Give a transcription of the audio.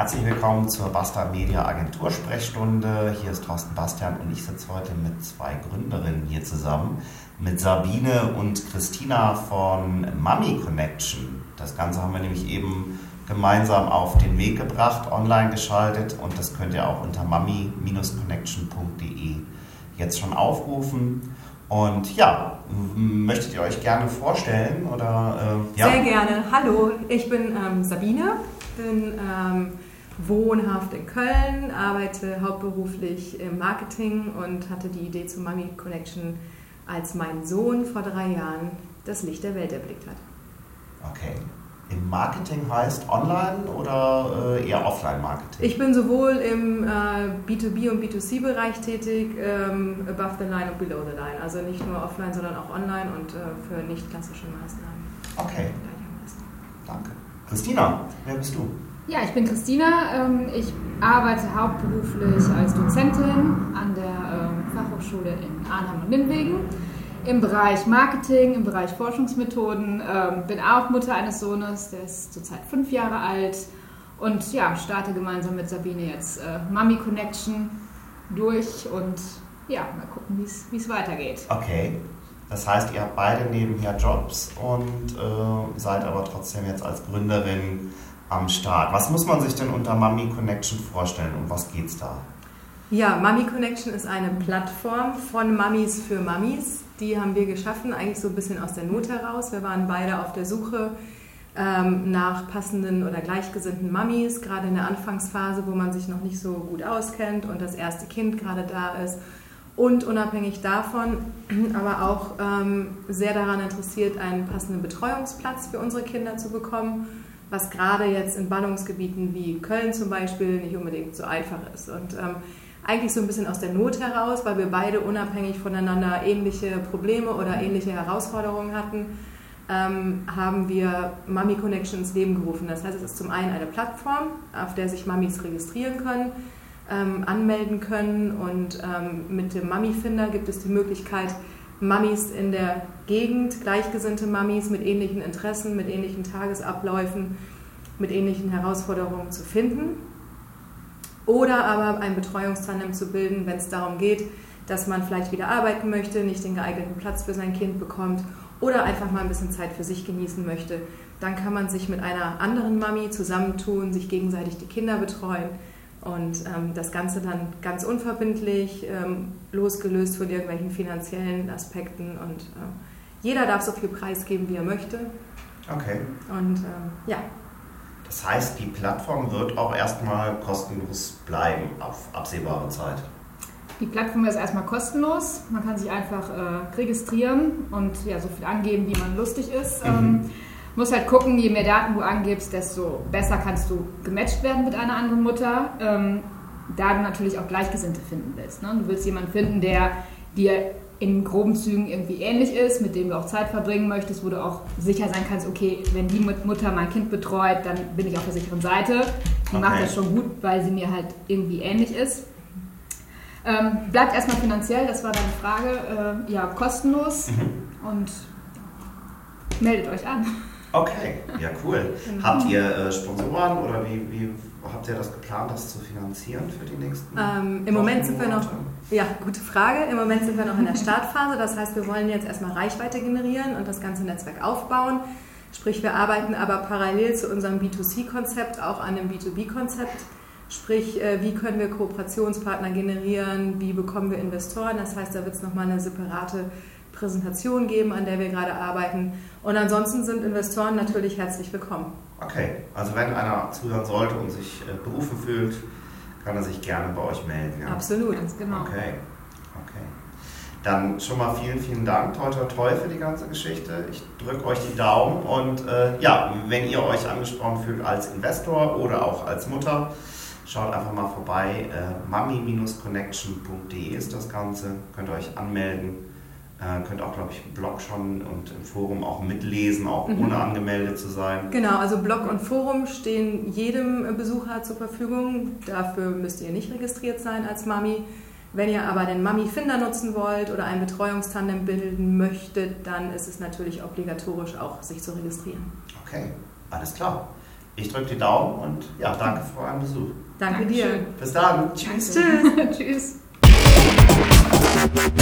Herzlich willkommen zur Basta Media Agentur Sprechstunde. Hier ist Thorsten Bastian und ich sitze heute mit zwei Gründerinnen hier zusammen, mit Sabine und Christina von Mummy Connection. Das Ganze haben wir nämlich eben gemeinsam auf den Weg gebracht, online geschaltet und das könnt ihr auch unter mummy-connection.de jetzt schon aufrufen. Und ja, möchtet ihr euch gerne vorstellen? Oder, äh, ja? Sehr gerne. Hallo, ich bin ähm, Sabine, bin ähm, wohnhaft in Köln, arbeite hauptberuflich im Marketing und hatte die Idee zu Mummy Connection, als mein Sohn vor drei Jahren das Licht der Welt erblickt hat. Okay. Im Marketing heißt online oder äh, eher Offline-Marketing? Ich bin sowohl im äh, B2B- und B2C-Bereich tätig, ähm, above the line und below the line. Also nicht nur offline, sondern auch online und äh, für nicht klassische Maßnahmen. Okay. Danke. Christina, wer bist du? Ja, ich bin Christina. Ähm, ich arbeite hauptberuflich als Dozentin an der ähm, Fachhochschule in Arnhem und Nimwegen im Bereich Marketing, im Bereich Forschungsmethoden. Ähm, bin auch Mutter eines Sohnes, der ist zurzeit fünf Jahre alt. Und ja, starte gemeinsam mit Sabine jetzt äh, Mummy Connection durch und ja, mal gucken, wie es weitergeht. Okay. Das heißt, ihr habt beide nebenher Jobs und äh, seid aber trotzdem jetzt als Gründerin am Start. Was muss man sich denn unter Mummy Connection vorstellen? Um was geht's da? Ja, Mummy Connection ist eine Plattform von Mummies für Mummies. Die haben wir geschaffen, eigentlich so ein bisschen aus der Not heraus. Wir waren beide auf der Suche ähm, nach passenden oder gleichgesinnten Mummies, gerade in der Anfangsphase, wo man sich noch nicht so gut auskennt und das erste Kind gerade da ist. Und unabhängig davon, aber auch ähm, sehr daran interessiert, einen passenden Betreuungsplatz für unsere Kinder zu bekommen, was gerade jetzt in Ballungsgebieten wie Köln zum Beispiel nicht unbedingt so einfach ist. Und ähm, eigentlich so ein bisschen aus der Not heraus, weil wir beide unabhängig voneinander ähnliche Probleme oder ähnliche Herausforderungen hatten, ähm, haben wir Mummy Connection ins Leben gerufen. Das heißt, es ist zum einen eine Plattform, auf der sich Mummies registrieren können, ähm, anmelden können und ähm, mit dem Mummy-Finder gibt es die Möglichkeit, Mummies in der Gegend, gleichgesinnte Mummies mit ähnlichen Interessen, mit ähnlichen Tagesabläufen, mit ähnlichen Herausforderungen zu finden oder aber ein Betreuungstandem zu bilden, wenn es darum geht, dass man vielleicht wieder arbeiten möchte, nicht den geeigneten Platz für sein Kind bekommt oder einfach mal ein bisschen Zeit für sich genießen möchte. Dann kann man sich mit einer anderen Mami zusammentun, sich gegenseitig die Kinder betreuen und ähm, das Ganze dann ganz unverbindlich, ähm, losgelöst von irgendwelchen finanziellen Aspekten und äh, jeder darf so viel Preis geben, wie er möchte. Okay. Und ähm, ja, das heißt, die Plattform wird auch erstmal kostenlos bleiben auf absehbare Zeit. Die Plattform ist erstmal kostenlos. Man kann sich einfach äh, registrieren und ja, so viel angeben, wie man lustig ist. Mhm. Ähm, muss halt gucken, je mehr Daten du angibst, desto besser kannst du gematcht werden mit einer anderen Mutter. Ähm, da du natürlich auch Gleichgesinnte finden willst. Ne? Du willst jemanden finden, der dir in groben Zügen irgendwie ähnlich ist, mit dem du auch Zeit verbringen möchtest, wo du auch sicher sein kannst, okay, wenn die Mutter mein Kind betreut, dann bin ich auf der sicheren Seite. Die okay. macht das schon gut, weil sie mir halt irgendwie ähnlich ist. Ähm, bleibt erstmal finanziell, das war deine Frage, äh, ja, kostenlos mhm. und meldet euch an. Okay, ja cool. Genau. Habt ihr äh, Sponsoren oder wie, wie habt ihr das geplant, das zu finanzieren für die nächsten? Ähm, Im Moment sind wir noch, ja, gute Frage. Im Moment sind wir noch in der Startphase. Das heißt, wir wollen jetzt erstmal Reichweite generieren und das ganze Netzwerk aufbauen. Sprich, wir arbeiten aber parallel zu unserem B2C-Konzept auch an dem B2B-Konzept. Sprich, äh, wie können wir Kooperationspartner generieren, wie bekommen wir Investoren. Das heißt, da wird es nochmal eine separate Präsentation geben, an der wir gerade arbeiten. Und ansonsten sind Investoren natürlich herzlich willkommen. Okay, also wenn einer zuhören sollte und sich äh, berufen fühlt, kann er sich gerne bei euch melden. Ja? Absolut, ganz genau. Okay, okay. Dann schon mal vielen, vielen Dank, toi, toi, toi für die ganze Geschichte. Ich drücke euch die Daumen und äh, ja, wenn ihr euch angesprochen fühlt als Investor oder auch als Mutter, schaut einfach mal vorbei. Äh, mami-connection.de ist das Ganze. Könnt ihr euch anmelden äh, könnt auch, glaube ich, im Blog schon und im Forum auch mitlesen, auch mhm. ohne angemeldet zu sein. Genau, also Blog und Forum stehen jedem Besucher zur Verfügung. Dafür müsst ihr nicht registriert sein als Mami. Wenn ihr aber den Mami-Finder nutzen wollt oder ein Betreuungstandem bilden möchtet, dann ist es natürlich obligatorisch auch, sich zu registrieren. Okay, alles klar. Ich drücke die Daumen und ja, danke für euren Besuch. Danke dir. Dankeschön. Bis dann. Tschüss. Tschüss. Tschüss.